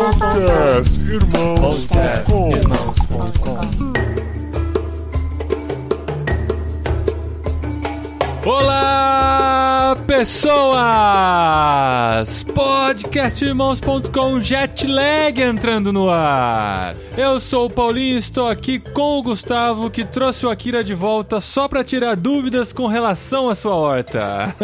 Podcast Irmãos.com Olá, pessoas! Podcastirmãos.com Jetlag entrando no ar. Eu sou o Paulinho e estou aqui com o Gustavo que trouxe o Akira de volta só para tirar dúvidas com relação à sua horta.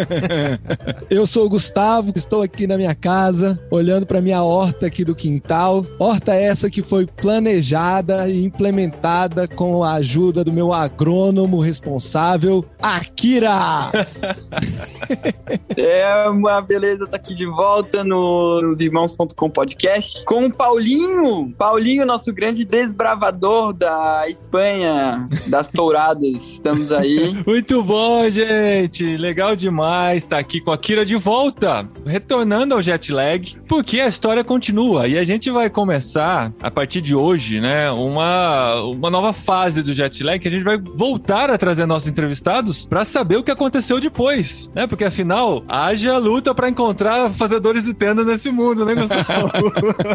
Eu sou o Gustavo, estou aqui na minha casa, olhando para minha horta aqui do quintal. Horta essa que foi planejada e implementada com a ajuda do meu agrônomo responsável, Akira. É uma beleza estar tá aqui de volta no, nos Irmãos.com podcast com o Paulinho. Paulinho, nosso grande desbravador da Espanha, das touradas. Estamos aí. Muito bom, gente. Legal demais estar aqui com a Kira de volta, retornando ao jet lag, porque a história continua e a gente vai começar a partir de hoje, né, uma, uma nova fase do jet lag que a gente vai voltar a trazer nossos entrevistados para saber o que aconteceu depois, né? Porque afinal, haja luta para encontrar fazedores de tenda nesse mundo, né, Gustavo?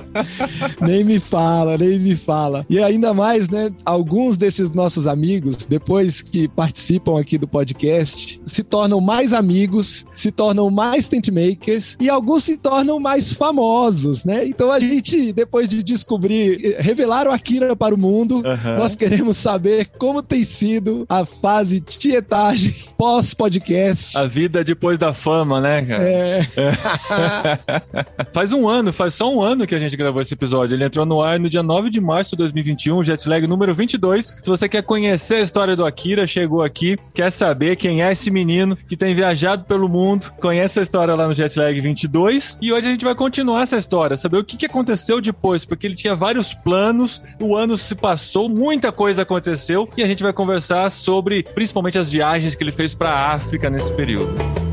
nem me fala, nem me fala. E ainda mais, né? Alguns desses nossos amigos, depois que participam aqui do podcast, se tornam mais amigos, se tornam mais tent makers e alguns se tornam mais famosos, né? Então a gente, depois de descobrir, revelar o Akira para o mundo, uhum. nós queremos saber como tem sido a fase tietagem pós podcast. A vida depois da fama, né, cara? É. é. faz um ano, faz só um ano que a gente gravou esse episódio. Ele entrou no ar no dia 9 de março de 2021, Jetlag número 22. Se você quer conhecer a história do Akira, chegou aqui, quer saber quem é esse menino que tem viajado pelo mundo, conhece a história lá no Jetlag 22. E hoje a gente vai continuar essa história, saber o que, que aconteceu depois, porque ele tinha vários planos, o ano se passou, muita coisa aconteceu e a gente vai conversar sobre principalmente as viagens que ele fez para África nesse período.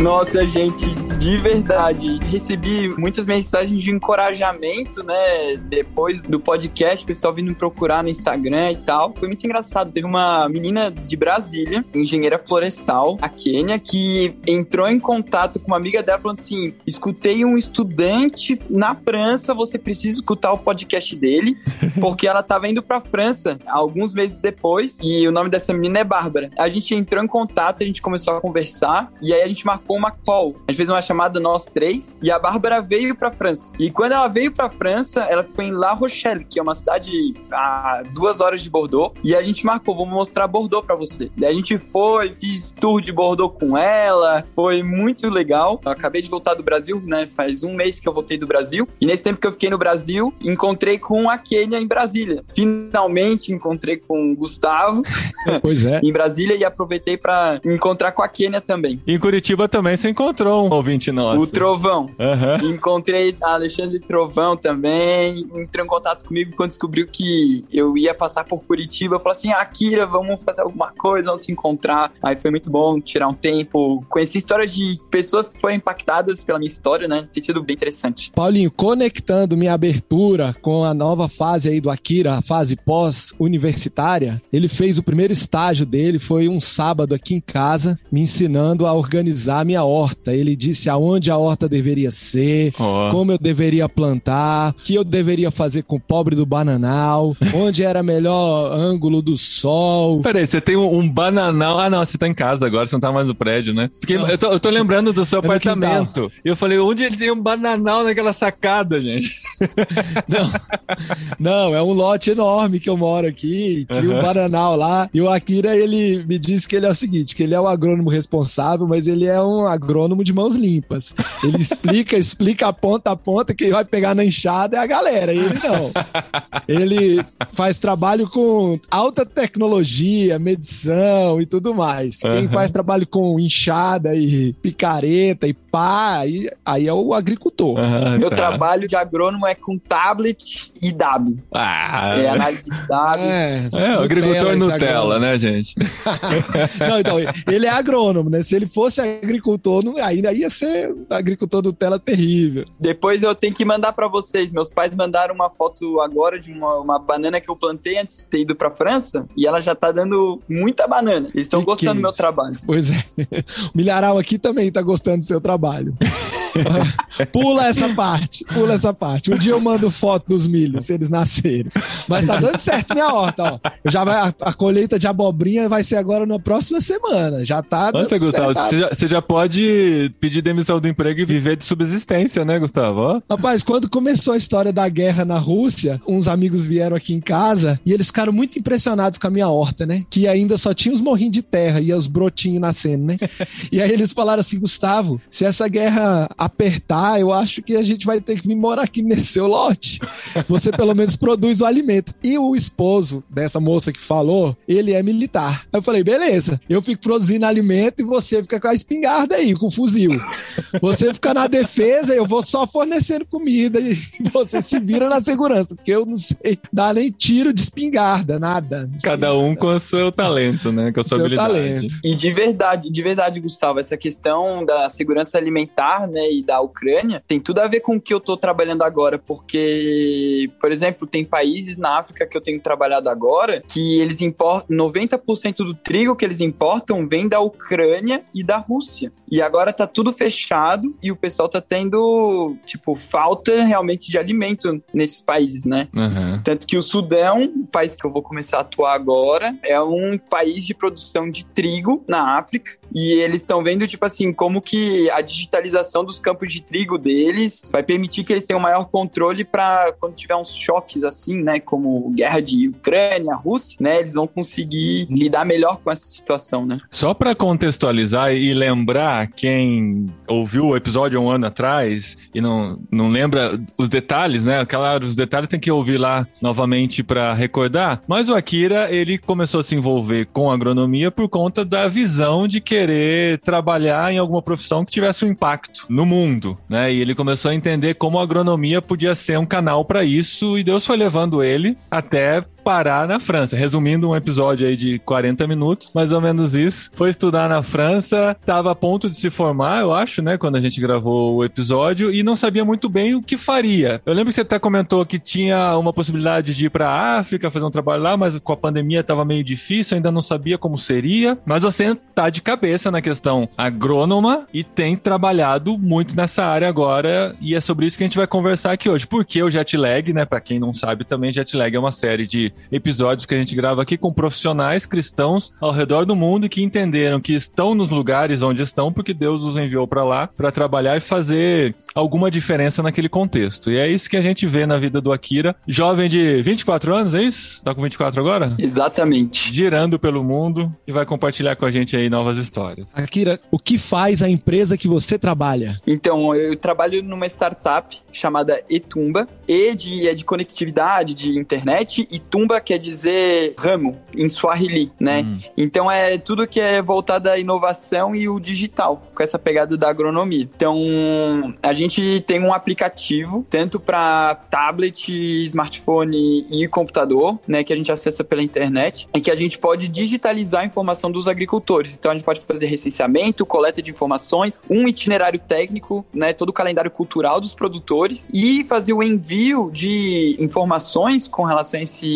Nossa, gente, de verdade. Recebi muitas mensagens de encorajamento, né? Depois do podcast, o pessoal vindo me procurar no Instagram e tal. Foi muito engraçado. Teve uma menina de Brasília, engenheira florestal, a Kênia, que entrou em contato com uma amiga dela falando assim: escutei um estudante na França, você precisa escutar o podcast dele, porque ela tava indo pra França alguns meses depois, e o nome dessa menina é Bárbara. A gente entrou em contato, a gente começou a conversar, e aí a gente marcou uma call. A gente fez uma chamada nós três e a Bárbara veio pra França. E quando ela veio pra França, ela ficou em La Rochelle, que é uma cidade a duas horas de Bordeaux. E a gente marcou, vou mostrar Bordeaux pra você. Daí a gente foi, fiz tour de Bordeaux com ela, foi muito legal. Eu acabei de voltar do Brasil, né? Faz um mês que eu voltei do Brasil. E nesse tempo que eu fiquei no Brasil, encontrei com a Kênia em Brasília. Finalmente encontrei com o Gustavo. Pois é. em Brasília e aproveitei para encontrar com a Kênia também. Em Curitiba também você encontrou um ouvinte ouvinte nosso. O Trovão. Uhum. Encontrei Alexandre Trovão também. Entrou em contato comigo quando descobriu que eu ia passar por Curitiba. Falou assim: Akira, vamos fazer alguma coisa, vamos se encontrar. Aí foi muito bom tirar um tempo. Conheci histórias de pessoas que foram impactadas pela minha história, né? Tem sido bem interessante. Paulinho, conectando minha abertura com a nova fase aí do Akira, a fase pós-universitária, ele fez o primeiro estágio dele, foi um sábado aqui em casa, me ensinando a organizar minha horta. Ele disse aonde a horta deveria ser, oh. como eu deveria plantar, o que eu deveria fazer com o pobre do bananal, onde era melhor ângulo do sol. Peraí, você tem um, um, bananal. Ah, não, você tá em casa agora, você não tá mais no prédio, né? Porque eu tô, eu tô, lembrando do seu é apartamento. E eu falei, onde ele tem um bananal naquela sacada, gente? Não, não, é um lote enorme que eu moro aqui. Tinha um bananal lá. E o Akira, ele me disse que ele é o seguinte: que ele é o agrônomo responsável, mas ele é um agrônomo de mãos limpas limpas. Ele explica, explica a ponta a ponta, quem vai pegar na enxada é a galera, ele não. Ele faz trabalho com alta tecnologia, medição e tudo mais. Quem faz trabalho com enxada e picareta e pá, aí, aí é o agricultor. Ah, Meu tá. trabalho de agrônomo é com tablet e dado. Ah, É análise de dados. É, é, o agricultor Nutella, agrônomo. né, gente? Não, então, ele é agrônomo, né? Se ele fosse agricultor, não, ainda ia ser agricultor Nutella terrível. Depois eu tenho que mandar pra vocês. Meus pais mandaram uma foto agora de uma, uma banana que eu plantei antes de ter ido pra França e ela já tá dando muita banana. Eles estão gostando é do meu isso? trabalho. Pois é. O milharal aqui também tá gostando do seu trabalho. pula essa parte, pula essa parte. Um dia eu mando foto dos milhos, se eles nascerem. Mas tá dando certo minha horta, ó. Já vai, a, a colheita de abobrinha vai ser agora na próxima semana. Já tá dando Nossa, Gustavo, certo. você já, você já pode pedir demissão do emprego e viver de subsistência, né, Gustavo? Ó. Rapaz, quando começou a história da guerra na Rússia, uns amigos vieram aqui em casa e eles ficaram muito impressionados com a minha horta, né? Que ainda só tinha os morrinhos de terra e os brotinhos nascendo, né? E aí eles falaram assim, Gustavo, se essa guerra apertar, eu acho que a gente vai ter que vir morar aqui nesse seu lote. Você pelo menos produz o alimento. E o esposo dessa moça que falou, ele é militar. Aí eu falei, beleza, eu fico produzindo alimento e você fica com a espingarda aí, com o fuzil. Você fica na defesa, eu vou só fornecendo comida e você se vira na segurança, porque eu não sei dar nem tiro de espingarda, nada. Cada um com o seu talento, né? Com a sua Seu habilidade. talento. E de verdade, de verdade, Gustavo, essa questão da segurança alimentar, né, e da Ucrânia, tem tudo a ver com o que eu tô trabalhando agora, porque, por exemplo, tem países na África que eu tenho trabalhado agora que eles importam 90% do trigo que eles importam vem da Ucrânia e da Rússia. E agora tá tudo fechado e o pessoal tá tendo, tipo, falta realmente de alimento nesses países, né? Uhum. Tanto que o Sudão, o país que eu vou começar a atuar agora, é um país de produção de trigo na África. E eles estão vendo, tipo assim, como que a digitalização dos campos de trigo deles vai permitir que eles tenham maior controle para quando tiver uns choques assim, né? Como guerra de Ucrânia, Rússia, né? Eles vão conseguir lidar melhor com essa situação, né? Só para contextualizar e lembrar quem ouviu o episódio um ano atrás e não, não lembra os detalhes, né? Claro, os detalhes tem que ouvir lá novamente para recordar. Mas o Akira, ele começou a se envolver com agronomia por conta da visão de querer trabalhar em alguma profissão que tivesse um impacto no mundo, né? E ele começou a entender como a agronomia podia ser um canal para isso e Deus foi levando ele até parar na França. Resumindo um episódio aí de 40 minutos, mais ou menos isso. Foi estudar na França, estava a ponto de se formar, eu acho, né, quando a gente gravou o episódio e não sabia muito bem o que faria. Eu lembro que você até comentou que tinha uma possibilidade de ir para a África, fazer um trabalho lá, mas com a pandemia estava meio difícil, ainda não sabia como seria. Mas você tá de cabeça na questão agrônoma e tem trabalhado muito nessa área agora e é sobre isso que a gente vai conversar aqui hoje. Porque o Jet Lag, né, para quem não sabe também, Jet Lag é uma série de episódios que a gente grava aqui com profissionais cristãos ao redor do mundo que entenderam que estão nos lugares onde estão porque Deus os enviou para lá para trabalhar e fazer alguma diferença naquele contexto. E é isso que a gente vê na vida do Akira, jovem de 24 anos, é isso? Tá com 24 agora? Exatamente. Girando pelo mundo e vai compartilhar com a gente aí novas histórias. Akira, o que faz a empresa que você trabalha? Então, eu trabalho numa startup chamada Etumba. E de, é de conectividade, de internet, e Tumba quer dizer ramo, em Swahili, né? Hum. Então é tudo que é voltado à inovação e o digital, com essa pegada da agronomia. Então, a gente tem um aplicativo, tanto para tablet, smartphone e computador, né? Que a gente acessa pela internet, e que a gente pode digitalizar a informação dos agricultores. Então, a gente pode fazer recenseamento, coleta de informações, um itinerário técnico, né? Todo o calendário cultural dos produtores e fazer o envio de informações com relação a esse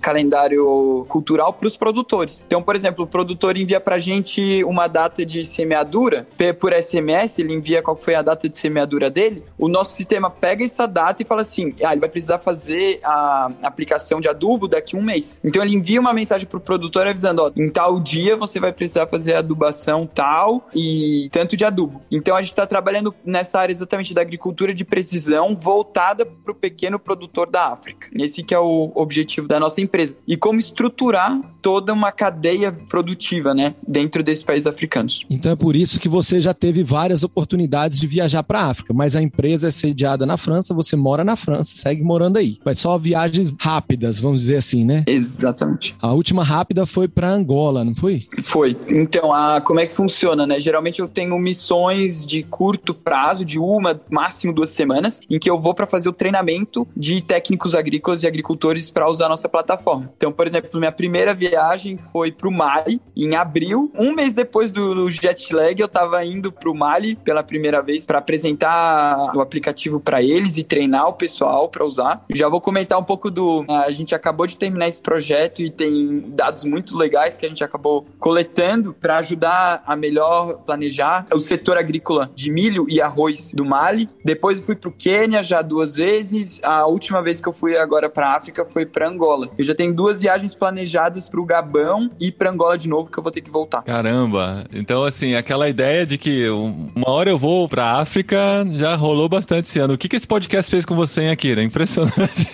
calendário cultural para os produtores. Então, por exemplo, o produtor envia para a gente uma data de semeadura por SMS, ele envia qual foi a data de semeadura dele. O nosso sistema pega essa data e fala assim: ah, ele vai precisar fazer a aplicação de adubo daqui a um mês. Então, ele envia uma mensagem para o produtor avisando: ó, em tal dia você vai precisar fazer a adubação tal e tanto de adubo. Então, a gente está trabalhando nessa área exatamente da agricultura de precisão voltada para o pequeno produtor da África. Esse que é o objetivo da nossa empresa. E como estruturar toda uma cadeia produtiva, né, dentro desses países africanos. Então é por isso que você já teve várias oportunidades de viajar para a África, mas a empresa é sediada na França, você mora na França, segue morando aí. Mas só viagens rápidas, vamos dizer assim, né? Exatamente. A última rápida foi para Angola, não foi? Foi. Então, a, como é que funciona, né? Geralmente eu tenho missões de curto prazo, de uma, máximo duas semanas, em que eu vou para fazer o treinamento de técnicos agrícolas e agricultores para usar a nossa plataforma. Então, por exemplo, minha primeira viagem foi para o Mali em abril. Um mês depois do, jet lag, eu estava indo para o Mali pela primeira vez para apresentar o aplicativo para eles e treinar o pessoal para usar. Já vou comentar um pouco do. A gente acabou de terminar esse projeto e tem dados muito legais que a gente acabou coletando para ajudar a melhor planejar o setor agrícola de milho e arroz do Mali. Depois eu fui para o Quênia já duas vezes. A última vez que eu fui agora para África foi para Angola. Eu já tenho duas viagens planejadas para o Gabão e para Angola de novo que eu vou ter que voltar. Caramba! Então, assim, aquela ideia de que uma hora eu vou para África já rolou bastante esse ano. O que, que esse podcast fez com você, hein, Akira? Impressionante.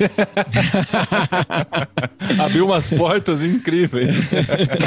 Abriu umas portas incríveis.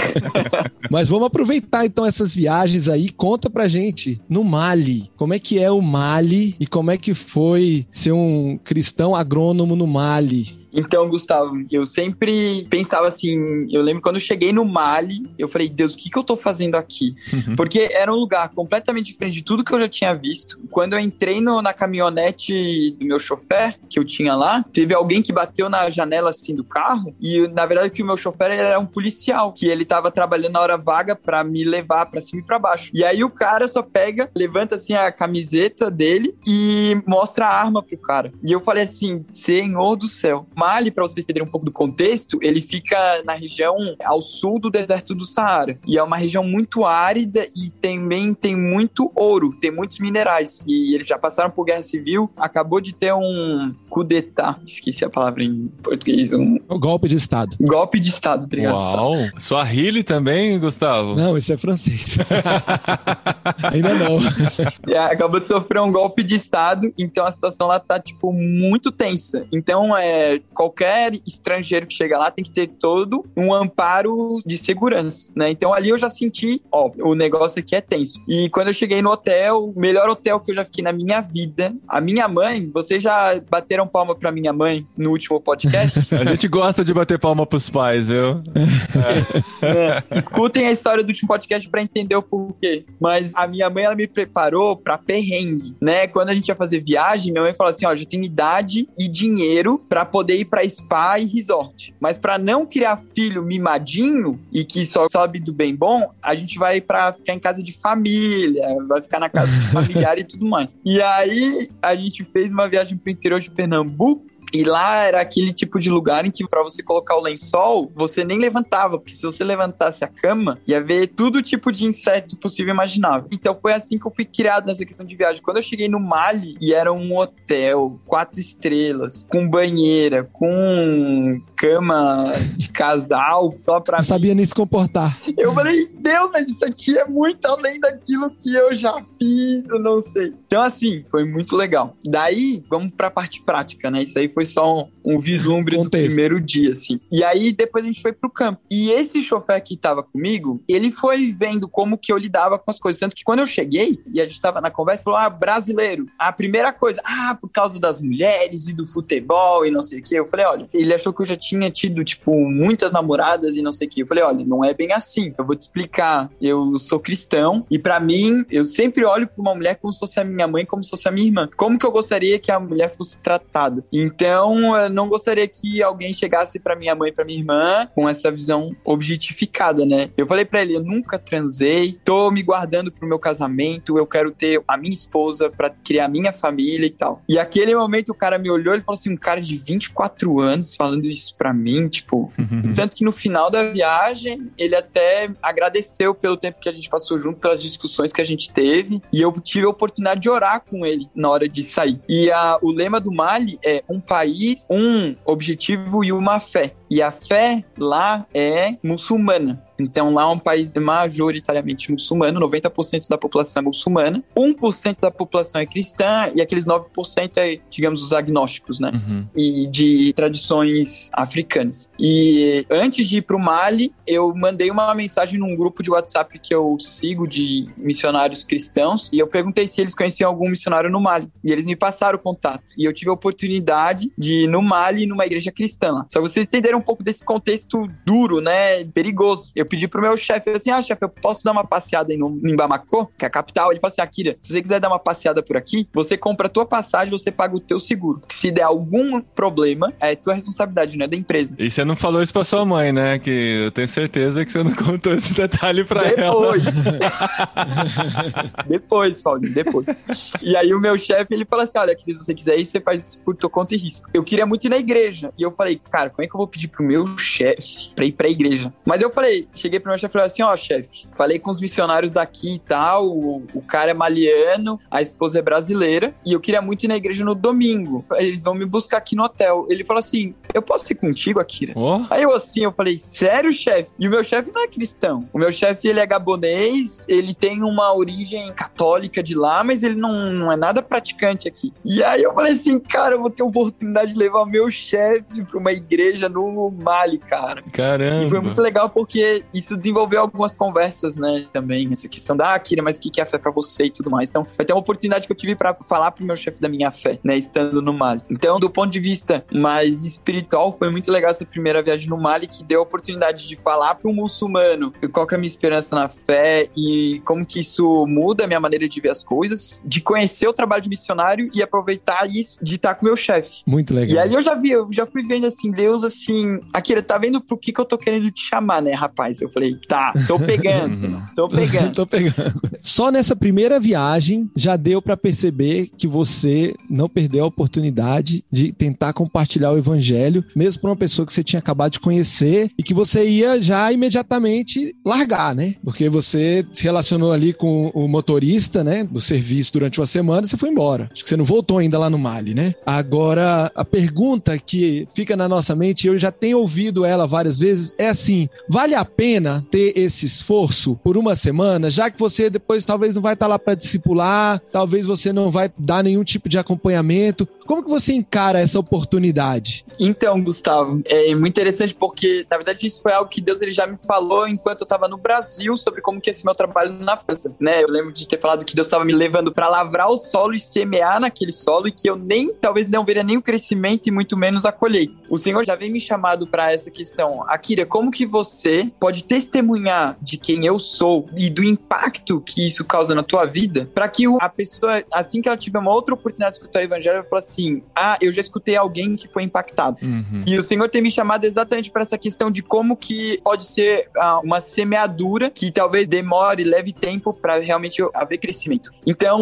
Mas vamos aproveitar então essas viagens aí. Conta pra gente no Mali. Como é que é o Mali e como é que foi ser um cristão agrônomo no Mali? Então, Gustavo, eu sempre pensava assim, eu lembro quando eu cheguei no Mali, eu falei, Deus, o que, que eu tô fazendo aqui? Uhum. Porque era um lugar completamente diferente de tudo que eu já tinha visto. Quando eu entrei no, na caminhonete do meu chofer, que eu tinha lá, teve alguém que bateu na janela assim do carro, e na verdade que o meu chofer era um policial, que ele tava trabalhando na hora vaga para me levar para cima e para baixo. E aí o cara só pega, levanta assim a camiseta dele e mostra a arma pro cara. E eu falei assim, Senhor do céu, Mali, para vocês entenderem um pouco do contexto, ele fica na região ao sul do deserto do Saara. E é uma região muito árida e também tem muito ouro, tem muitos minerais. E eles já passaram por guerra civil. Acabou de ter um coup d'etat, esqueci a palavra em português. Um... O golpe de Estado. Golpe de Estado, obrigado. Uau! Sua Swahili também, Gustavo? Não, isso é francês. Ainda não. É, acabou de sofrer um golpe de Estado, então a situação lá tá, tipo, muito tensa. Então, é, qualquer estrangeiro que chega lá tem que ter todo um amparo de segurança, né? Então ali eu já senti, ó, o negócio aqui é tenso. E quando eu cheguei no hotel, o melhor hotel que eu já fiquei na minha vida, a minha mãe, vocês já bateram palma pra minha mãe no último podcast? a gente gosta de bater palma pros pais, viu? É. É. Escutem a história do último podcast para entender o porquê. Mas a minha mãe, ela me preparou pra perrengue, né? Quando a gente ia fazer viagem, minha mãe falou assim, ó, já tenho idade e dinheiro para poder ir para spa e resort. Mas para não criar filho mimadinho e que só sabe do bem bom, a gente vai para ficar em casa de família, vai ficar na casa de familiar e tudo mais. E aí a gente fez uma viagem pro interior de Pernambuco e lá era aquele tipo de lugar em que para você colocar o lençol, você nem levantava, porque se você levantasse a cama, ia ver todo tipo de inseto possível e imaginável. Então foi assim que eu fui criado nessa questão de viagem. Quando eu cheguei no Mali, e era um hotel, quatro estrelas, com banheira, com cama de casal, só pra. Não mim. sabia nem se comportar. Eu falei, Deus, mas isso aqui é muito além daquilo que eu já fiz, eu não sei. Então, assim, foi muito legal. Daí, vamos pra parte prática, né? Isso aí foi só um, um vislumbre Contexto. do primeiro dia, assim. E aí depois a gente foi pro campo. E esse chofer que tava comigo, ele foi vendo como que eu lidava com as coisas. Tanto que quando eu cheguei e a gente tava na conversa, falou: ah, brasileiro. A primeira coisa, ah, por causa das mulheres e do futebol e não sei o que. Eu falei: olha, ele achou que eu já tinha tido, tipo, muitas namoradas e não sei o que. Eu falei: olha, não é bem assim. Eu vou te explicar. Eu sou cristão e para mim, eu sempre olho pra uma mulher como se fosse a minha mãe, como se fosse a minha irmã. Como que eu gostaria que a mulher fosse tratada? Então, então, eu não gostaria que alguém chegasse para minha mãe, para minha irmã, com essa visão objetificada, né? Eu falei para ele, eu nunca transei, tô me guardando pro meu casamento, eu quero ter a minha esposa para criar a minha família e tal. E aquele momento o cara me olhou e falou assim, um cara de 24 anos falando isso para mim, tipo, tanto que no final da viagem ele até agradeceu pelo tempo que a gente passou junto, pelas discussões que a gente teve, e eu tive a oportunidade de orar com ele na hora de sair. E a, o lema do Mali é um país, um objetivo e uma fé. E a fé lá é muçulmana. Então lá é um país majoritariamente muçulmano, 90% da população é muçulmana, 1% da população é cristã e aqueles 9% é, digamos, os agnósticos, né? Uhum. E de tradições africanas. E antes de ir pro Mali, eu mandei uma mensagem num grupo de WhatsApp que eu sigo de missionários cristãos e eu perguntei se eles conheciam algum missionário no Mali. E eles me passaram o contato. E eu tive a oportunidade de ir no Mali, numa igreja cristã. Só vocês entenderam um pouco desse contexto duro, né? Perigoso. Eu pedi pro meu chefe assim: ah, chefe, eu posso dar uma passeada em, em Bamako, que é a capital? Ele falou assim: Akira, se você quiser dar uma passeada por aqui, você compra a tua passagem, você paga o teu seguro. Porque se der algum problema, é tua responsabilidade, não é da empresa. E você não falou isso pra sua mãe, né? Que eu tenho certeza que você não contou esse detalhe pra ela. Depois. depois, Paulinho, depois. E aí o meu chefe, ele falou assim, olha, Cris, se você quiser ir, você faz isso por tua conta e risco. Eu queria muito ir na igreja. E eu falei, cara, como é que eu vou pedir pro meu chefe pra ir pra igreja? Mas eu falei, cheguei pro meu chefe e falei assim, ó, chefe, falei com os missionários daqui e tal, o, o cara é maliano, a esposa é brasileira, e eu queria muito ir na igreja no domingo. Eles vão me buscar aqui no hotel. Ele falou assim, eu posso ir contigo, Akira? Oh. Aí eu assim, eu falei, sério, chefe? E o meu chefe não é cristão. O meu chefe, ele é gabonês, ele tem uma origem católica de lá, mas ele não, não é nada praticante aqui. E aí eu falei assim, cara, eu vou ter a oportunidade de levar o meu chefe pra uma igreja no Mali, cara. Caramba. E foi muito legal porque isso desenvolveu algumas conversas, né, também, essa questão da, ah, Kira, mas o que é a fé pra você e tudo mais. Então, foi até uma oportunidade que eu tive pra falar pro meu chefe da minha fé, né, estando no Mali. Então, do ponto de vista mais espiritual, foi muito legal essa primeira viagem no Mali, que deu a oportunidade de falar para um muçulmano qual que é a minha esperança na fé e como que isso muda a minha maneira de ver as coisas, de conhecer o trabalho de missionário e aproveitar isso de estar com meu chefe. Muito legal. E aí eu já vi, eu já fui vendo assim, Deus assim, Akira, tá vendo pro que que eu tô querendo te chamar, né, rapaz? Eu falei, tá, tô pegando, senhor, tô pegando. tô pegando. Só nessa primeira viagem já deu para perceber que você não perdeu a oportunidade de tentar compartilhar o evangelho, mesmo para uma pessoa que você tinha acabado de conhecer e que você ia já imediatamente largar, né? Porque você se relacionou ali com o motorista, né, do serviço durante uma semana e você foi embora. Acho que você não voltou ainda lá no Mali, né? Agora, a pergunta que fica na nossa mente, eu já tenho ouvido ela várias vezes, é assim: vale a pena ter esse esforço por uma semana, já que você depois talvez não vai estar lá para discipular, talvez você não vai dar nenhum tipo de acompanhamento. Como que você encara essa oportunidade? Então, Gustavo, é muito interessante porque, na verdade, isso foi algo que Deus ele já me falou enquanto eu estava no Brasil sobre como que ser meu trabalho na França, né? Eu lembro de ter falado que Deus estava me levando para lavrar o solo e semear naquele solo e que eu nem, talvez não veria nem o crescimento e muito menos a colheita. O Senhor já vem me chamado para essa questão. Akira, como que você pode testemunhar de quem eu sou e do impacto que isso causa na tua vida, para que a pessoa, assim que ela tiver uma outra oportunidade de escutar o evangelho, ela fala assim: "Ah, eu já escutei alguém que foi impactado". Uhum. E o Senhor tem me chamado exatamente para essa questão de como que pode ser ah, uma semeadura que talvez demore, leve tempo para realmente haver crescimento. Então,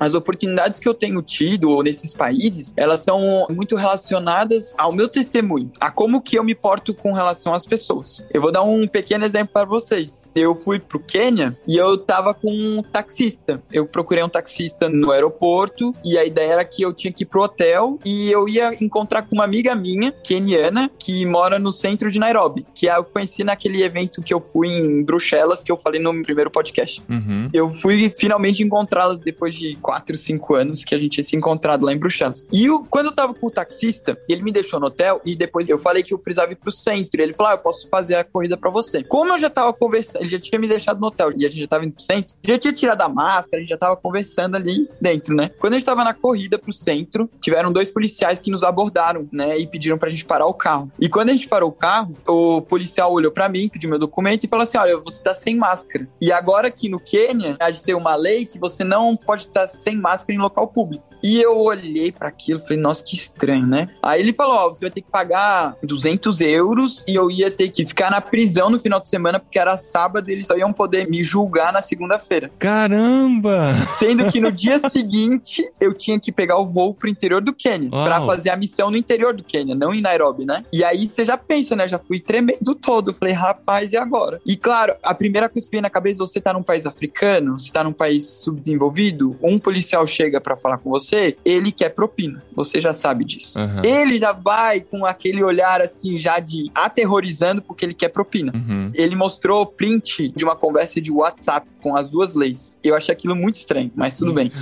as oportunidades que eu tenho tido nesses países, elas são muito relacionadas ao meu testemunho, a como que eu me porto com relação às pessoas. Eu vou dar um pequeno exemplo para vocês. Eu fui pro Quênia e eu tava com um taxista. Eu procurei um taxista no aeroporto e a ideia era que eu tinha que ir pro hotel e eu ia encontrar com uma amiga minha, queniana, que mora no centro de Nairobi, que eu conheci naquele evento que eu fui em Bruxelas, que eu falei no primeiro podcast. Uhum. Eu fui finalmente encontrá-la depois de 4, 5 anos que a gente tinha se encontrado lá em Bruxelas. E eu, quando eu tava com o taxista, ele me deixou no hotel e depois eu falei que eu precisava ir pro centro. E ele falou: Ah, eu posso fazer a corrida pra você. Como eu já tava conversando, ele já tinha me deixado no hotel e a gente já tava indo pro centro, já tinha tirado a máscara, a gente já tava conversando ali dentro, né? Quando a gente tava na corrida pro centro, tiveram dois policiais que nos abordaram, né? E pediram pra gente parar o carro. E quando a gente parou o carro, o policial olhou pra mim, pediu meu documento e falou assim: Olha, você tá sem máscara. E agora aqui no Quênia, a gente tem uma lei que você não pode estar sem máscara em local público. E eu olhei para aquilo e falei, nossa, que estranho, né? Aí ele falou: Ó, você vai ter que pagar 200 euros e eu ia ter que ficar na prisão no final de semana porque era sábado e eles só iam poder me julgar na segunda-feira. Caramba! Sendo que no dia seguinte eu tinha que pegar o voo pro interior do Quênia para fazer a missão no interior do Quênia, não em Nairobi, né? E aí você já pensa, né? Já fui tremendo todo. Eu falei, rapaz, e agora? E claro, a primeira coisa que vem na cabeça, você tá num país africano, você tá num país subdesenvolvido, um policial chega para falar com você você, ele quer propina. Você já sabe disso. Aham. Ele já vai com aquele olhar assim, já de aterrorizando, porque ele quer propina. Uhum. Ele mostrou print de uma conversa de WhatsApp com as duas leis. Eu achei aquilo muito estranho, mas tudo bem.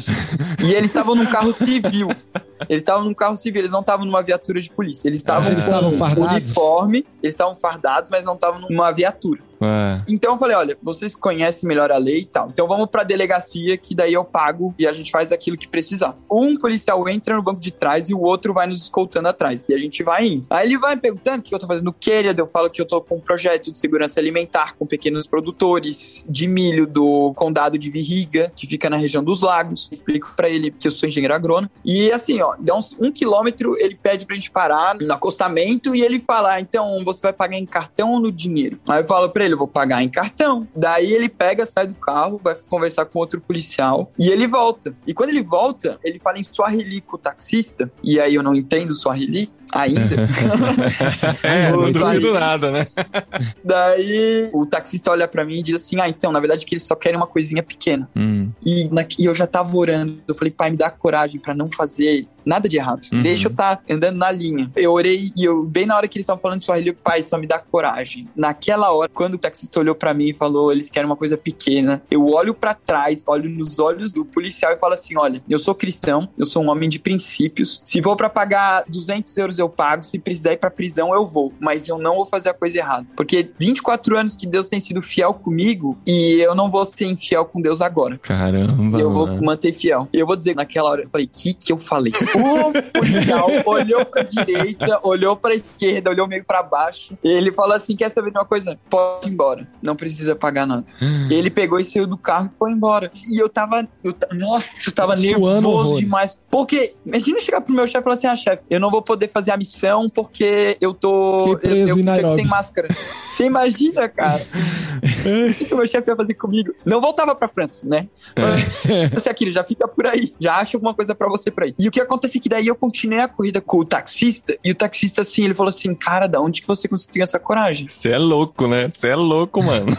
E eles estavam num carro civil. Eles estavam num carro civil, eles não estavam numa viatura de polícia. Eles estavam eles com estavam fardados? uniforme, eles estavam fardados, mas não estavam numa viatura. Ué. Então eu falei, olha, vocês conhecem melhor a lei e tal. Então vamos pra delegacia que daí eu pago e a gente faz aquilo que precisar. Um policial entra no banco de trás e o outro vai nos escoltando atrás. E a gente vai indo. Aí ele vai me perguntando o que eu tô fazendo no Quênia, eu falo que eu tô com um projeto de segurança alimentar com pequenos produtores de milho do condado de Virriga, que fica na região dos lagos. Explico pra ele que eu sou engenheiro agrônomo. E assim, ó, dá uns um quilômetro, ele pede pra gente parar no acostamento e ele fala, ah, então você vai pagar em cartão ou no dinheiro? Aí eu falo pra ele, eu vou pagar em cartão. Daí ele pega, sai do carro, vai conversar com outro policial e ele volta. E quando ele volta, ele fala em Swahili com o taxista, e aí eu não entendo Swahili ainda. É, não duvido nada, né? Daí o taxista olha pra mim e diz assim: Ah, então, na verdade, que eles só querem uma coisinha pequena. Hum. E, na- e eu já tava orando. Eu falei, pai, me dá coragem pra não fazer nada de errado. Uhum. Deixa eu estar andando na linha. Eu orei e eu, bem na hora que eles estavam falando de Swahili, eu, pai, só me dá coragem. Naquela hora, quando o taxista olhou pra mim e falou, eles querem uma coisa pequena, eu olho pra trás, olho nos olhos do policial e falo assim: olha, eu sou cristão, eu sou um homem de princípios. Se for pra pagar 200 euros, eu pago. Se precisar ir pra prisão, eu vou. Mas eu não vou fazer a coisa errada. Porque 24 anos que Deus tem sido fiel comigo e eu não vou ser infiel com Deus agora. Caramba. Eu vou mano. manter fiel. Eu vou dizer, naquela hora, eu falei, que que eu falei? O policial olhou pra direita, olhou pra esquerda, olhou meio pra baixo. E ele falou assim, quer saber de uma coisa? Pode ir embora. Não precisa pagar nada. Ele pegou e saiu do carro e foi embora. E eu tava, eu nossa, eu tava Suando nervoso horrores. demais. Porque, imagina chegar pro meu chefe e falar assim, ah, chefe, eu não vou poder fazer a missão porque eu tô... Fiquei preso eu, eu sem máscara. Você imagina, cara? o que que o meu chefe ia fazer comigo? Não voltava pra França, né? Você aqui, já fica por aí. Já acha alguma coisa pra você por aí. E o que acontece é que daí eu continuei a corrida com o taxista. E o taxista, assim, ele falou assim: Cara, da onde que você conseguiu essa coragem? Você é louco, né? Você é louco, mano.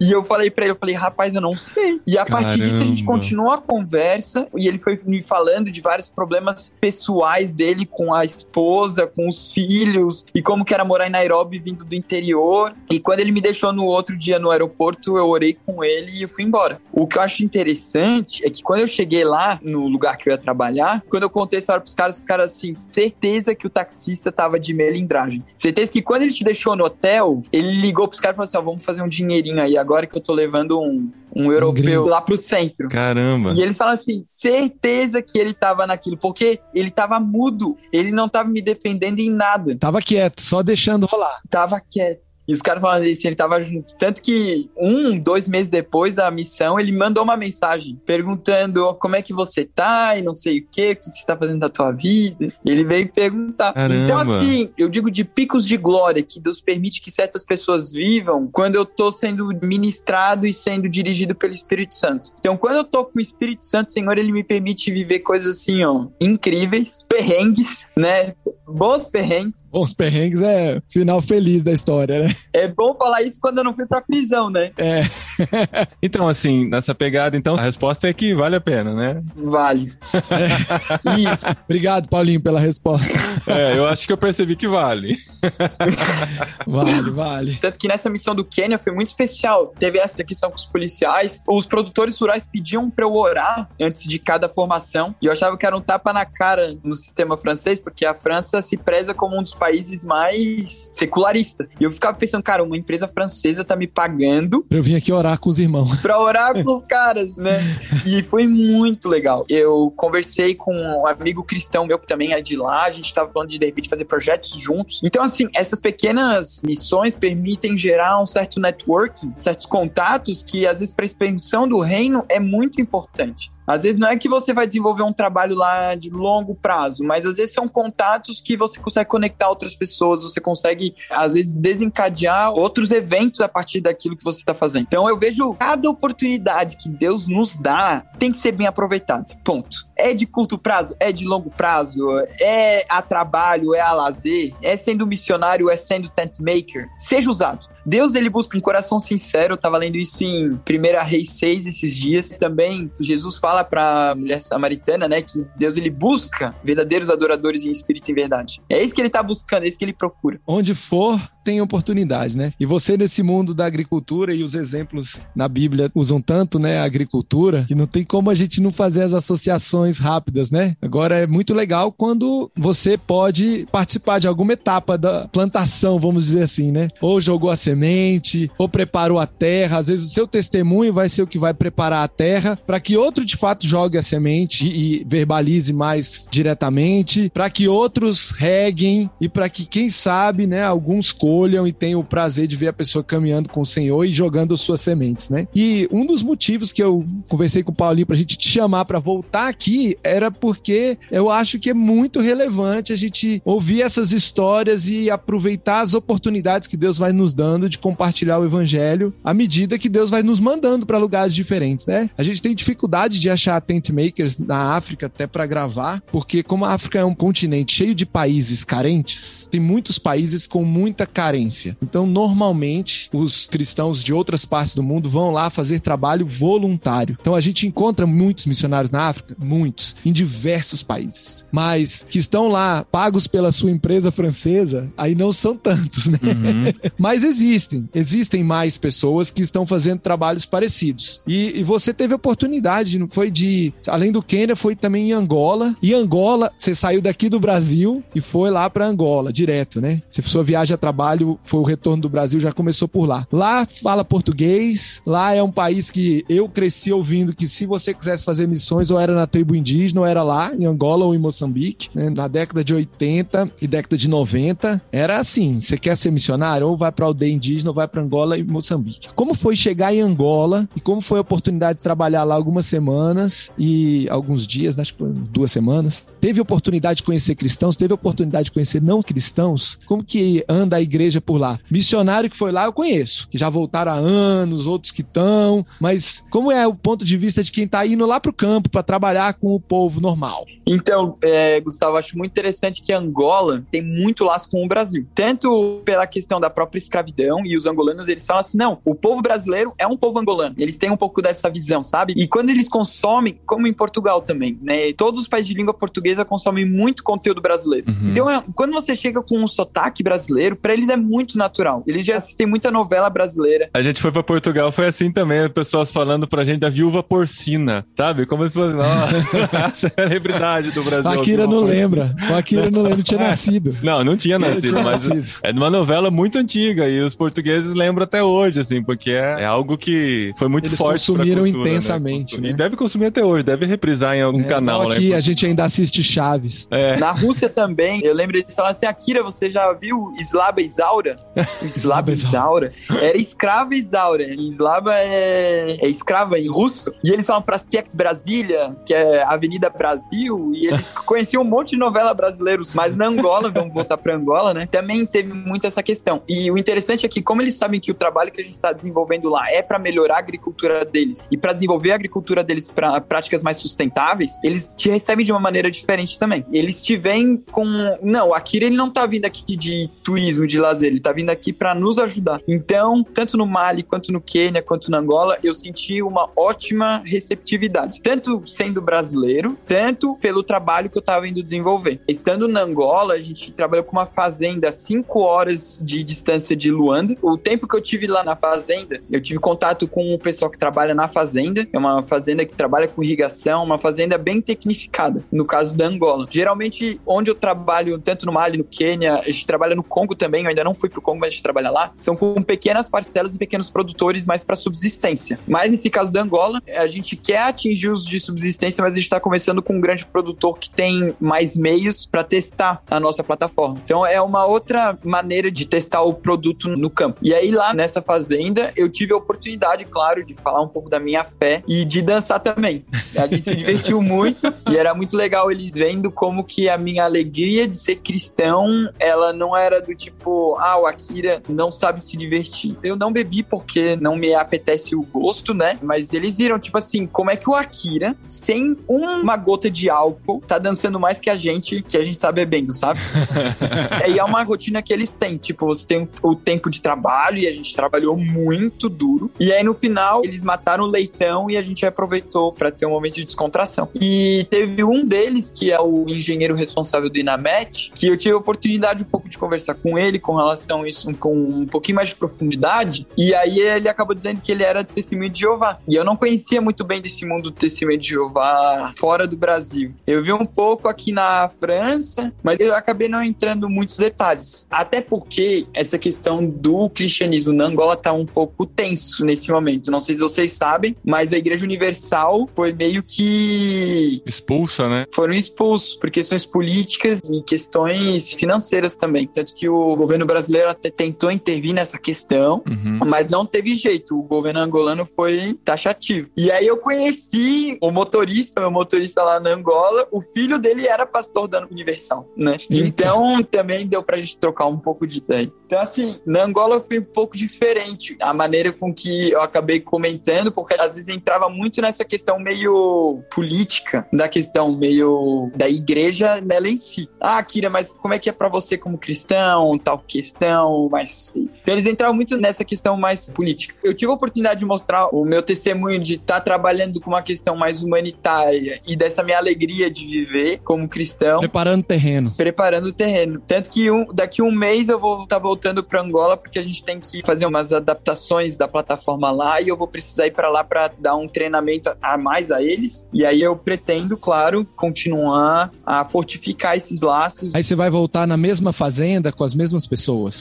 E eu falei pra ele: Eu falei, rapaz, eu não sei. E a partir disso a gente Caramba. continuou a conversa. E ele foi me falando de vários problemas pessoais dele com a esposa, com os filhos. E como que era morar em Nairobi vindo do interior. E quando ele me deixou no outro dia no aeroporto, eu orei com ele e eu fui embora. O que eu acho interessante é que quando eu cheguei lá, no lugar que eu ia trabalhar, quando eu contei essa história pros caras, os caras assim, certeza que o taxista tava de melindragem. Certeza que quando ele te deixou no hotel, ele ligou pros caras e falou assim: ó, vamos fazer um dinheirinho aí agora que eu tô levando um, um europeu gringo. lá pro centro. Caramba. E eles falam assim, certeza que ele tava naquilo, porque ele tava mudo, ele não tava me defendendo em nada, Tava quieto, só deixando rolar. tava quieto. E os caras falam assim, ele tava junto. Tanto que um, dois meses depois da missão, ele mandou uma mensagem perguntando como é que você tá e não sei o que, o que você tá fazendo da tua vida. Ele veio perguntar. Caramba. Então, assim, eu digo de picos de glória que Deus permite que certas pessoas vivam quando eu tô sendo ministrado e sendo dirigido pelo Espírito Santo. Então, quando eu tô com o Espírito Santo, Senhor, ele me permite viver coisas assim, ó, incríveis, perrengues, né? Bons perrengues. Bons perrengues é final feliz da história, né? É bom falar isso quando eu não fui pra prisão, né? É. Então, assim, nessa pegada, então, a resposta é que vale a pena, né? Vale. Isso. Obrigado, Paulinho, pela resposta. É, eu acho que eu percebi que vale. Vale, vale. Tanto que nessa missão do Quênia foi muito especial. Teve essa questão com os policiais. Os produtores rurais pediam pra eu orar antes de cada formação. E eu achava que era um tapa na cara no sistema francês, porque a França se preza como um dos países mais secularistas. E eu ficava pensando, cara, uma empresa francesa tá me pagando Pra eu vir aqui orar com os irmãos. pra orar com os caras, né? E foi muito legal. Eu conversei com um amigo cristão meu que também é de lá, a gente tava falando de de repente fazer projetos juntos. Então, assim, essas pequenas missões permitem gerar um certo networking, certos contatos que às vezes para a expansão do reino é muito importante. Às vezes não é que você vai desenvolver um trabalho lá de longo prazo, mas às vezes são contatos que você consegue conectar outras pessoas, você consegue, às vezes, desencadear outros eventos a partir daquilo que você está fazendo. Então eu vejo cada oportunidade que Deus nos dá tem que ser bem aproveitada. Ponto. É de curto prazo? É de longo prazo? É a trabalho? É a lazer? É sendo missionário? É sendo tent maker? Seja usado. Deus ele busca um coração sincero. Eu tava lendo isso em 1 Reis 6 esses dias. Também Jesus fala para a mulher samaritana, né, que Deus ele busca verdadeiros adoradores em espírito e em verdade. É isso que ele tá buscando, é isso que ele procura. Onde for, tem oportunidade, né? E você nesse mundo da agricultura e os exemplos na Bíblia usam tanto, né, a agricultura, que não tem como a gente não fazer as associações rápidas, né? Agora é muito legal quando você pode participar de alguma etapa da plantação, vamos dizer assim, né? Ou jogou a semente, ou preparou a terra. Às vezes o seu testemunho vai ser o que vai preparar a terra para que outro de fato jogue a semente e verbalize mais diretamente, para que outros reguem e para que quem sabe, né, alguns colham e tenham o prazer de ver a pessoa caminhando com o Senhor e jogando suas sementes, né? E um dos motivos que eu conversei com o Paulinho pra gente te chamar para voltar aqui era porque eu acho que é muito relevante a gente ouvir essas histórias e aproveitar as oportunidades que Deus vai nos dando de compartilhar o evangelho à medida que Deus vai nos mandando para lugares diferentes, né? A gente tem dificuldade de achar tent makers na África até para gravar, porque como a África é um continente cheio de países carentes, tem muitos países com muita carência. Então, normalmente, os cristãos de outras partes do mundo vão lá fazer trabalho voluntário. Então, a gente encontra muitos missionários na África, muitos, em diversos países, mas que estão lá pagos pela sua empresa francesa, aí não são tantos, né? Uhum. mas existem, existem mais pessoas que estão fazendo trabalhos parecidos. E, e você teve oportunidade, não foi de, além do Quênia, foi também em Angola. E Angola, você saiu daqui do Brasil e foi lá para Angola, direto, né? Se sua viagem a trabalho foi o retorno do Brasil, já começou por lá. Lá fala português, lá é um país que eu cresci ouvindo que se você quisesse fazer missões, ou era na tribo indígena, ou era lá, em Angola ou em Moçambique, né? na década de 80 e década de 90, era assim: você quer ser missionário, ou vai para aldeia indígena, ou vai para Angola e Moçambique. Como foi chegar em Angola e como foi a oportunidade de trabalhar lá algumas semanas e alguns dias, né? tipo duas semanas? Teve oportunidade de conhecer cristãos, teve oportunidade de conhecer não cristãos? Como que anda a igreja por lá? Missionário que foi lá eu conheço, que já voltaram há anos, outros que estão, mas como é o ponto de vista de quem está indo lá para o campo para trabalhar com o povo normal? Então, é, Gustavo, acho muito interessante que Angola tem muito laço com o Brasil, tanto pela questão da própria escravidão e os angolanos eles falam assim, não, o povo brasileiro é um povo angolano, eles têm um pouco dessa visão, sabe? E quando eles consomem, como em Portugal também, né? Todos os países de língua portuguesa consomem muito conteúdo brasileiro. Uhum. Então, é, quando você chega com um sotaque brasileiro, para eles é muito natural. Eles já assistem muita novela brasileira. A gente foi para Portugal, foi assim também, pessoas falando pra gente da viúva porcina, sabe? Como se fosse, a celebridade do Brasil. A Akira não lembra. O Akira não lembra, não tinha nascido. Não, não tinha nascido, tinha mas nascido. é de uma novela muito antiga e os portugueses lembram até hoje, assim, porque é, é algo que foi muito Eles forte. consumiram cultura, intensamente. Né? E deve consumir até hoje, deve reprisar em algum é, canal, aqui né? a gente ainda assiste Chaves. É. Na Rússia também, eu lembro eles falaram assim: Akira, você já viu Slava Isaura? Slava Isaura? Era escrava Isaura. Slava é, é escrava em russo. E eles falam Prospect Brasília, que é Avenida Brasil, e eles conheciam um monte de novela brasileiros, mas na Angola, vamos voltar para Angola, né? Também teve muito essa questão. E o interessante é que, como eles sabem que o trabalho que a gente está desenvolvendo lá é para melhorar a agricultura deles e para desenvolver a agricultura deles para práticas mais sustentáveis, eles te recebem de uma maneira diferente também. Eles te vêm com. Não, o Akira ele não tá vindo aqui de turismo, de lazer, ele tá vindo aqui para nos ajudar. Então, tanto no Mali, quanto no Quênia, quanto na Angola, eu senti uma ótima receptividade. Tanto sendo brasileiro, tanto pelo trabalho que eu tava indo desenvolver. Estando na Angola, a gente trabalhou com uma fazenda a 5 horas de distância de Luanda. O tempo que eu tive lá na fazenda, eu tive contato com o pessoal que trabalha na fazenda. É uma fazenda que trabalha com irrigação, uma fazenda bem tecnificada, no caso da Angola. Geralmente, onde eu trabalho, tanto no Mali, no Quênia, a gente trabalha no Congo também, ainda não fui pro Congo, mas a gente trabalha lá, são com pequenas parcelas e pequenos produtores mais para subsistência. Mas nesse caso da Angola, a gente quer atingir os de subsistência, mas a gente está começando com um grande produtor que tem mais meios para testar a nossa plataforma. Então é uma outra maneira de testar o produto no campo. E aí lá nessa fazenda, eu tive a oportunidade, claro, de falar um pouco da minha fé e de dançar também. A gente se divertiu muito e era muito legal eles vendo como que a minha alegria de ser cristão, ela não era do tipo, ah, o Akira não sabe se divertir. Eu não bebi porque não me apetece o gosto, né? Mas eles viram, tipo assim, como é que o Akira, sem uma gota de álcool, tá dançando mais que a gente, que a gente tá bebendo, sabe? e é uma rotina que eles têm. Tipo, você tem o tempo de trabalho e a gente trabalhou muito duro. E aí no final, eles mataram o leitão e a gente aproveitou para ter um momento de descontração. E teve um deles, que é o engenheiro responsável do Inamet, que eu tive a oportunidade um pouco de conversar com ele com relação a isso, com um pouquinho mais de profundidade. E aí ele acabou dizendo que ele era testemunho de Jeová. E eu não conhecia muito bem desse mundo do testemunho de Jeová fora do Brasil. Eu vi um pouco aqui na França, mas eu acabei não entrando muitos detalhes. Até porque essa questão do cristianismo na Angola tá um pouco tenso nesse momento. Não sei se vocês sabem, mas a Igreja Universal foi meio que expulsa, né? Foram expulsos por questões políticas e questões financeiras também. Tanto que o governo brasileiro até tentou intervir nessa questão, uhum. mas não teve jeito. O governo angolano foi taxativo. E aí eu conheci o motorista, meu motorista lá na Angola, o filho dele era pastor da Universal, né? Então também deu pra gente trocar um pouco de ideia. Então, assim, na Angola foi um pouco diferente a maneira com que eu acabei comentando, porque às vezes entrava muito nessa questão meio política, da questão meio da igreja nela em si. Ah, Kira, mas como é que é para você como cristão, tal questão, mas... Então eles entravam muito nessa questão mais política. Eu tive a oportunidade de mostrar o meu testemunho de estar tá trabalhando com uma questão mais humanitária e dessa minha alegria de viver como cristão. Preparando terreno. Preparando o terreno. Tanto que um, daqui um mês eu vou estar tá voltando para Angola porque a gente tem que fazer umas adaptações da plataforma lá e eu vou precisar ir para lá para dar um treinamento a mais a eles. E aí eu pretendo, claro, continuar a fortificar esses laços. Aí você vai voltar na mesma fazenda com as mesmas pessoas.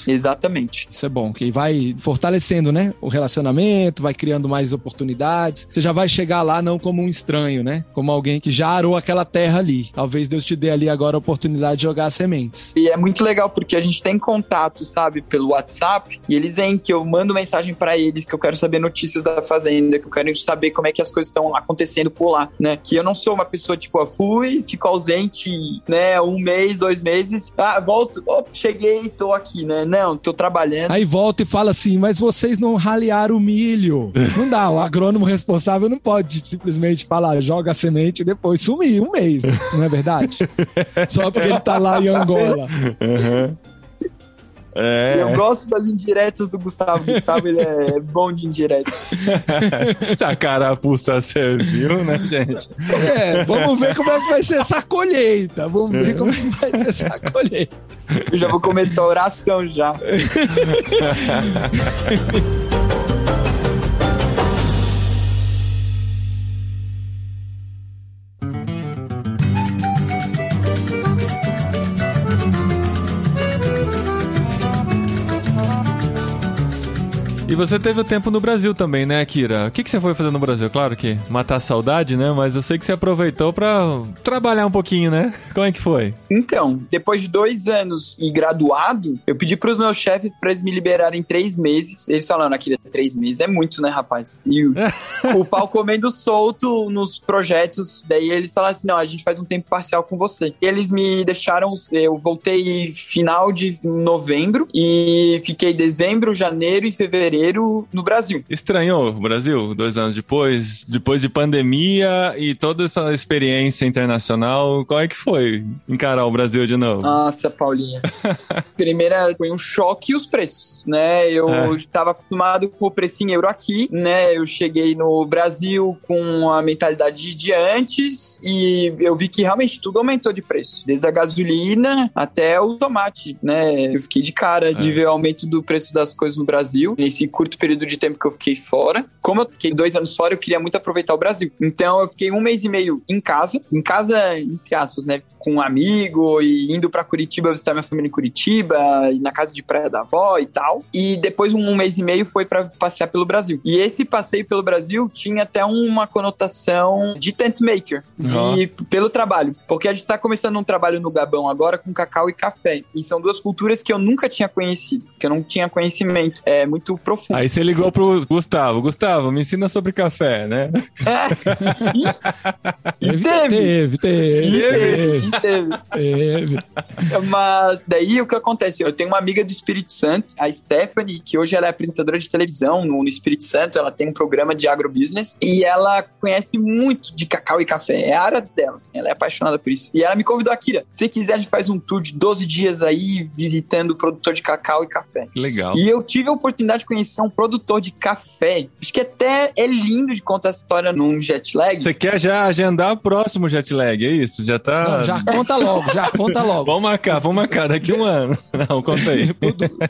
Exatamente. Isso é bom, que vai fortalecendo, né, o relacionamento, vai criando mais oportunidades. Você já vai chegar lá não como um estranho, né? Como alguém que já arou aquela terra ali. Talvez Deus te dê ali agora a oportunidade de jogar sementes. E é muito legal porque a gente tem contato, sabe, pelo WhatsApp, e eles veem que eu mando mensagem para eles que eu quero saber notícias da fazenda, que eu quero saber como é que as coisas estão acontecendo por lá, né? Que eu não sou uma pessoa tipo, eu fui, fico ausente, né, um mês, dois meses, ah, volto, oh, cheguei, tô aqui, né? Não, tô trabalhando. Aí volta e fala assim, mas vocês não ralearam o milho. não dá, o agrônomo responsável não pode simplesmente falar, joga a semente e depois sumir um mês, não é verdade? Só porque ele tá lá em Angola. Uhum. É. Eu gosto das indiretas do Gustavo. Gustavo, ele é bom de indireta. Se a carapuça serviu, né, gente? É, vamos ver como é que vai ser essa colheita. Vamos ver como é que vai ser essa colheita. Eu já vou começar a oração já. E você teve o tempo no Brasil também, né, Kira? O que, que você foi fazer no Brasil? Claro que matar a saudade, né? Mas eu sei que você aproveitou para trabalhar um pouquinho, né? Como é que foi? Então, depois de dois anos e graduado, eu pedi pros meus chefes para eles me liberarem três meses. Eles falaram, Kira, três meses é muito, né, rapaz? E o, pau comendo solto nos projetos. Daí eles falaram assim, não, a gente faz um tempo parcial com você. E eles me deixaram, eu voltei final de novembro e fiquei dezembro, janeiro e fevereiro no Brasil. Estranhou o Brasil, dois anos depois, depois de pandemia e toda essa experiência internacional, qual é que foi encarar o Brasil de novo? Nossa, Paulinha. Primeira foi um choque os preços, né? Eu estava é. acostumado com o preço em euro aqui, né? Eu cheguei no Brasil com a mentalidade de antes e eu vi que realmente tudo aumentou de preço, desde a gasolina até o tomate, né? Eu fiquei de cara é. de ver o aumento do preço das coisas no Brasil nesse curto período de tempo que eu fiquei fora. Como eu fiquei dois anos fora, eu queria muito aproveitar o Brasil. Então eu fiquei um mês e meio em casa, em casa, entre aspas, né? Com um amigo e indo para Curitiba visitar minha família em Curitiba, e na casa de praia da avó e tal. E depois um mês e meio foi para passear pelo Brasil. E esse passeio pelo Brasil tinha até uma conotação de tent maker, de, uhum. pelo trabalho. Porque a gente tá começando um trabalho no Gabão agora com cacau e café. E são duas culturas que eu nunca tinha conhecido, que eu não tinha conhecimento é, muito profundo. Aí você ligou pro Gustavo. Gustavo, me ensina sobre café, né? É. E teve, teve. teve, E teve. teve. Mas daí o que acontece? Eu tenho uma amiga do Espírito Santo, a Stephanie, que hoje ela é apresentadora de televisão no, Espírito Santo. Ela tem um programa de agrobusiness e ela conhece muito de cacau e café. É a área dela. Ela é apaixonada por isso. E ela me convidou, Akira. Se quiser, a gente faz um tour de 12 dias aí visitando o produtor de cacau e café. Que legal. E eu tive a oportunidade de conhecer um produtor de café. Acho que até é lindo de contar essa história num jet lag. Você quer já agendar o próximo jet lag, é isso? Já tá. Não, já conta logo, já conta logo. Vamos marcar, vamos marcar daqui um ano. Não, conta aí.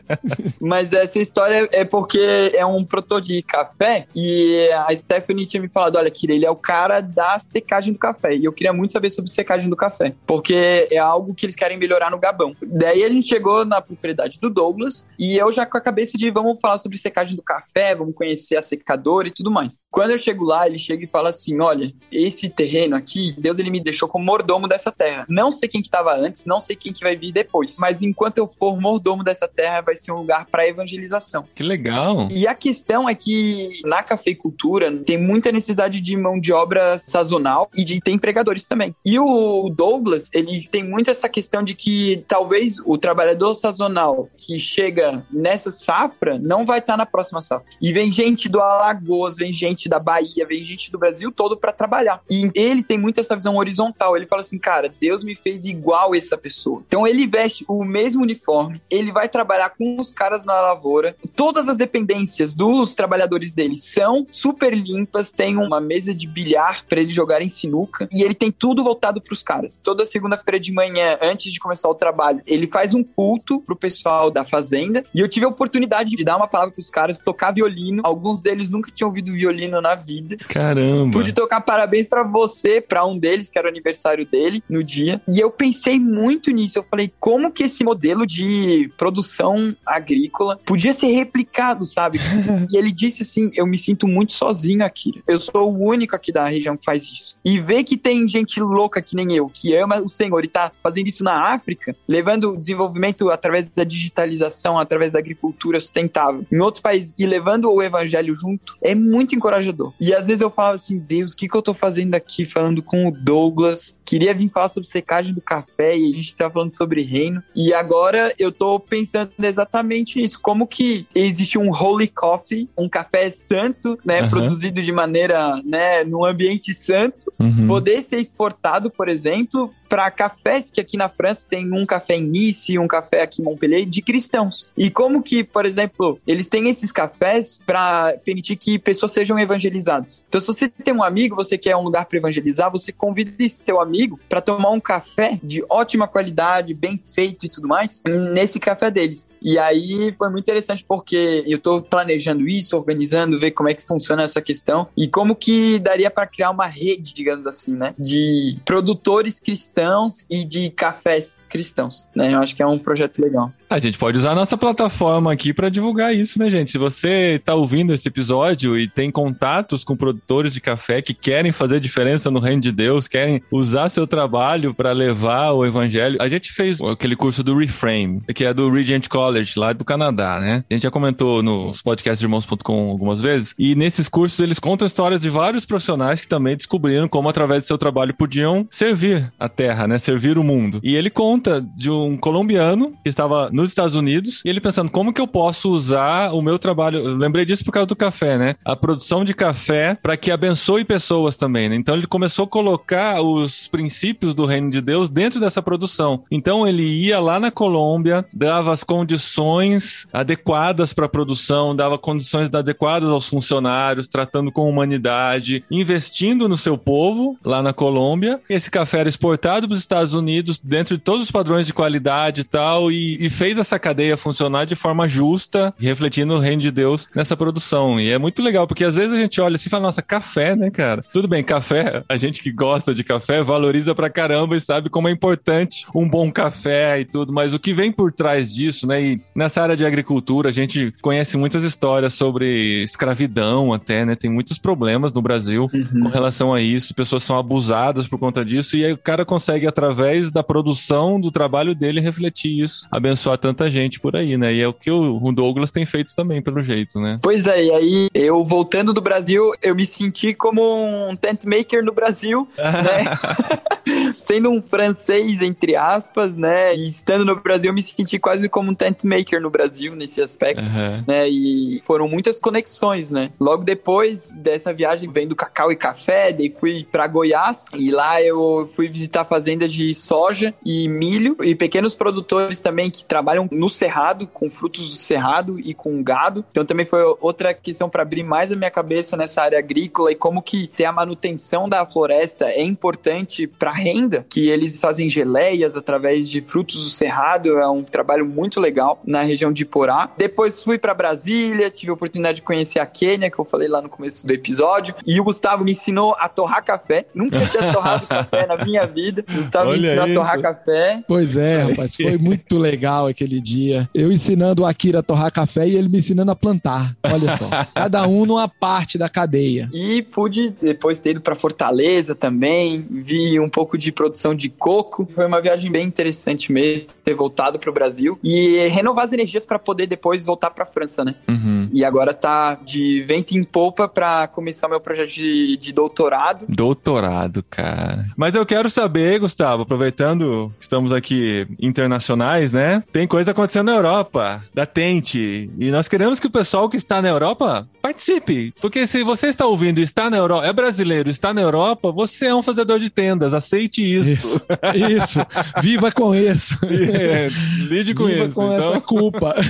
Mas essa história é porque é um produtor de café e a Stephanie tinha me falado: olha, Kira, ele é o cara da secagem do café. E eu queria muito saber sobre secagem do café, porque é algo que eles querem melhorar no Gabão. Daí a gente chegou na propriedade do Douglas e eu já com a cabeça de vamos falar sobre secagem do café, vamos conhecer a secadora e tudo mais. Quando eu chego lá, ele chega e fala assim: olha, esse terreno aqui, Deus ele me deixou como mordomo dessa terra. Não sei quem que estava antes, não sei quem que vai vir depois, mas enquanto eu for mordomo dessa terra, vai ser um lugar para evangelização. Que legal. E a questão é que na cafeicultura tem muita necessidade de mão de obra sazonal e de ter empregadores também. E o Douglas, ele tem muito essa questão de que talvez o trabalhador sazonal que chega nessa safra não vai estar na próxima safra. E vem gente do Alagoas, vem gente da Bahia, vem gente do Brasil todo para trabalhar. E ele tem muito essa visão horizontal. Ele fala assim, cara, Deus me fez igual essa pessoa. Então ele veste o mesmo uniforme, ele vai trabalhar com os caras na lavoura. Todas as dependências dos trabalhadores dele são super limpas, tem uma mesa de bilhar para ele jogar em sinuca e ele tem tudo voltado para os caras. Toda segunda-feira de manhã, antes de começar o trabalho, ele faz um culto pro pessoal da fazenda e eu tive a oportunidade de dar uma palavra pros caras, tocar violino. Alguns deles nunca tinham ouvido violino na vida. Caramba. Pude tocar parabéns pra você, pra um deles, que era o aniversário dele, no dia. E eu pensei muito nisso. Eu falei, como que esse modelo de produção agrícola podia ser replicado, sabe? e ele disse assim: Eu me sinto muito sozinho aqui. Eu sou o único aqui da região que faz isso. E ver que tem gente louca que nem eu, que ama o Senhor e tá fazendo isso na África, levando o desenvolvimento através da digitalização, através da agricultura sustentável em outros países e levando o evangelho junto, é muito encorajador. E às vezes eu falo assim, Deus, o que, que eu tô fazendo aqui falando com o Douglas? Queria vir falar sobre secagem do café e a gente tá falando sobre reino. E agora eu tô pensando exatamente nisso. Como que existe um holy coffee, um café santo, né? Aham. Produzido de maneira, né? Num ambiente santo, Uhum. poder ser exportado, por exemplo, para cafés que aqui na França tem um café em Nice, um café aqui em Montpellier de cristãos. E como que, por exemplo, eles têm esses cafés para permitir que pessoas sejam evangelizadas. Então, se você tem um amigo, você quer um lugar para evangelizar, você convida esse seu amigo para tomar um café de ótima qualidade, bem feito e tudo mais, nesse café deles. E aí foi muito interessante porque eu tô planejando isso, organizando, ver como é que funciona essa questão e como que daria para criar uma rede, digamos assim, né, de produtores cristãos e de cafés cristãos, né? Eu acho que é um projeto legal. A gente pode usar a nossa plataforma aqui para divulgar isso, né, gente? Se você está ouvindo esse episódio e tem contatos com produtores de café que querem fazer diferença no reino de Deus, querem usar seu trabalho para levar o evangelho. A gente fez aquele curso do Reframe, que é do Regent College, lá do Canadá, né? A gente já comentou nos podcasts de irmãos.com algumas vezes. E nesses cursos eles contam histórias de vários profissionais que também descobriram como, através do seu trabalho, podiam servir a terra, né? Servir o mundo. E ele conta de um colombiano que estava nos Estados Unidos e ele pensando como que eu posso usar o meu trabalho. Eu lembrei disso por causa do café, né? A produção de café para que abençoe pessoas também, né? Então ele começou a colocar os princípios do reino de Deus dentro dessa produção. Então ele ia lá na Colômbia, dava as condições adequadas para a produção, dava condições adequadas aos funcionários, tratando com humanidade, investindo no seu povo lá na Colômbia. Esse café era exportado para os Estados Unidos dentro de todos os padrões de qualidade e tal, e, e fez essa cadeia funcionar de forma justa, refletindo o reino de Deus nessa produção. E é muito legal, porque às vezes a gente olha assim e fala, nossa, café, né, cara? Tudo bem, café, a gente que gosta de café valoriza pra caramba e sabe como é importante um bom café e tudo, mas o que vem por trás disso, né? E nessa área de agricultura, a gente conhece muitas histórias sobre escravidão até, né? Tem muitos problemas no Brasil com relação a isso, pessoas são abusadas por conta disso, e aí o cara consegue consegue, através da produção do trabalho dele, refletir isso, abençoar tanta gente por aí, né? E é o que o Douglas tem feito também, pelo jeito, né? Pois é, e aí eu voltando do Brasil, eu me senti como um tent maker no Brasil, né? Sendo um francês, entre aspas, né? E estando no Brasil, eu me senti quase como um tent maker no Brasil, nesse aspecto, Uhum. né? E foram muitas conexões, né? Logo depois dessa viagem, vendo cacau e café, daí fui pra Goiás e lá eu fui visitar fazendas de soja e milho e pequenos produtores também que trabalham no cerrado, com frutos do cerrado e com gado. Então também foi outra questão para abrir mais a minha cabeça nessa área agrícola e como que ter a manutenção da floresta é importante para renda, que eles fazem geleias através de frutos do cerrado, é um trabalho muito legal na região de Porá. Depois fui para Brasília, tive a oportunidade de conhecer a Quênia, que eu falei lá no começo do episódio, e o Gustavo me ensinou a torrar café. Nunca tinha torrado café na minha vida. O Gustavo me Olha ensinou a torrar isso. café. Pois é, rapaz, foi muito legal aquele dia. Eu ensinando o Akira a torrar café e ele me ensinando a plantar. Olha só. Cada um numa parte da cadeia. E pude depois ter ido para Fortaleza também, vi um pouco de produção de coco. Foi uma viagem bem interessante mesmo, ter voltado para o Brasil e renovar as energias para poder depois voltar para França, né? Uhum. E agora tá de vento em polpa para começar meu projeto de, de doutorado. Doutorado, cara. Mas eu quero saber, Gustavo, aproveitando que estamos aqui internacionais, né? Tem coisa acontecendo na Europa, da Tente. E nós queremos que o pessoal que está na Europa participe. Porque se você está ouvindo está na Europa, é brasileiro, está na Europa, você é um fazedor de tendas. Aceite isso. Isso. Viva com isso. É, lide com Viva isso. com então. essa culpa.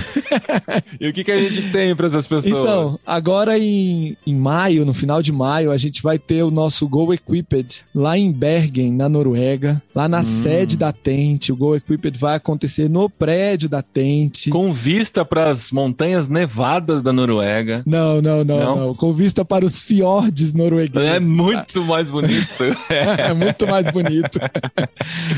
E o que, que a gente tem para essas pessoas? Então, agora em, em maio, no final de maio, a gente vai ter o nosso Go Equipped lá em Bergen, na Noruega, lá Hum. na sede da Tente. O Go Equipped vai acontecer no prédio da Tente. com vista para as montanhas nevadas da Noruega. Não, não, não, Não? não, Com vista para os fiordes noruegueses. É muito mais bonito. É muito mais bonito.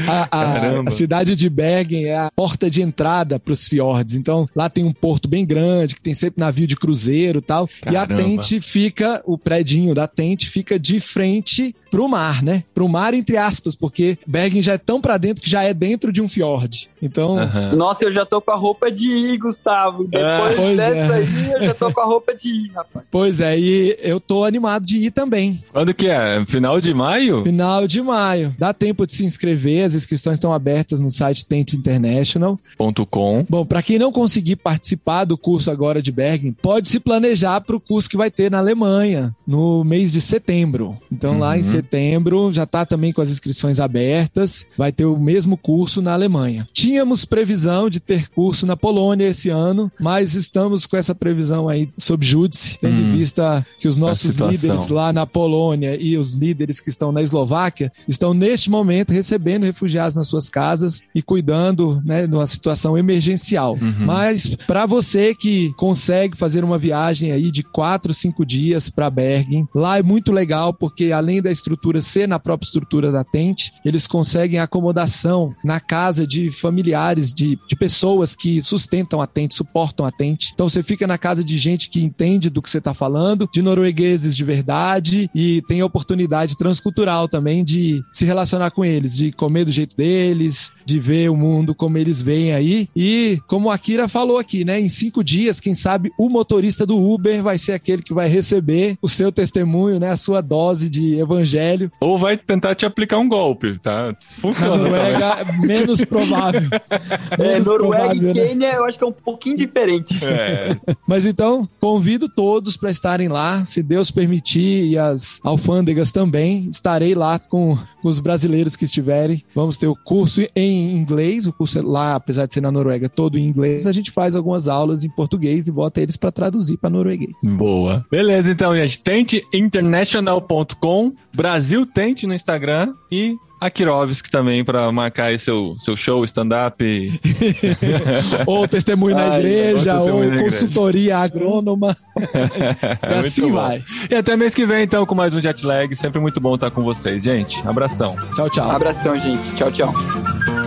A, a- Caramba. a cidade de Bergen é a porta de entrada para os fiordes. Então, lá tem um porto bem grande, que tem sempre navio de cruzeiro e tal. E a Caramba. Tente fica, o predinho da Tente fica de frente pro mar, né? Pro mar, entre aspas, porque Bergen já é tão pra dentro que já é dentro de um fiord. Então, Aham. Nossa, eu já tô com a roupa de ir, Gustavo. Depois pois dessa é. aí, eu já tô com a roupa de ir, rapaz. pois é, e eu tô animado de ir também. Quando que é? Final de maio? Final de maio. Dá tempo de se inscrever, as inscrições estão abertas no site Tente International. Ponto com. Bom, para quem não conseguir participar do curso agora de Bergen, pode se planejar para o curso que vai ter na Alemanha no mês de setembro. Então, lá em Uhum. setembro já está também com as inscrições abertas, vai ter o mesmo curso na Alemanha. Tínhamos previsão de ter curso na Polônia esse ano, mas estamos com essa previsão aí sob júdice, tendo Hum. em vista que os nossos líderes lá na Polônia e os líderes que estão na Eslováquia estão neste momento recebendo refugiados nas suas casas e cuidando, né, numa situação emergencial. Uhum. Mas para você que consegue fazer uma viagem aí de quatro, cinco dias para Bergen, lá é muito legal porque além da estrutura ser na própria estrutura da tente, eles conseguem acomodação na casa de familiares, de, de pessoas que sustentam a tente, suportam a tente. Então você fica na casa de gente que entende do que você está falando, de noruegueses de verdade e tem a oportunidade transcultural também de se relacionar com eles, de comer do jeito deles, de ver o mundo como eles veem aí. E como a Akira falou aqui, né? Em cinco dias, quem sabe o motorista do Uber vai ser aquele que vai receber o seu testemunho, né? A sua dose de evangelho. Ou vai tentar te aplicar um golpe, tá? Na Funciona. Noruega, menos provável. É, Menos Noruega provável, e né? Quênia eu acho que é um pouquinho diferente. É. Mas então, convido todos para estarem lá, se Deus permitir, e as alfândegas também. Estarei lá com, os brasileiros que estiverem. Vamos ter o curso em inglês, o curso é lá, apesar de ser na Noruega, todo em inglês. A gente faz algumas aulas em português e bota eles para traduzir para norueguês. Boa. Beleza, então, gente. Tenteinternational.com, Brasil Tente no Instagram e a Kirovski também para marcar aí seu, seu show, stand-up. Ou testemunho na Ai, igreja, ou na igreja. consultoria agrônoma. E Muito assim bom. vai. E até mês que vem, então, com mais um Jetlag. Sempre muito bom estar com vocês, gente. Abração. Tchau, tchau. Abração, gente. Tchau, tchau.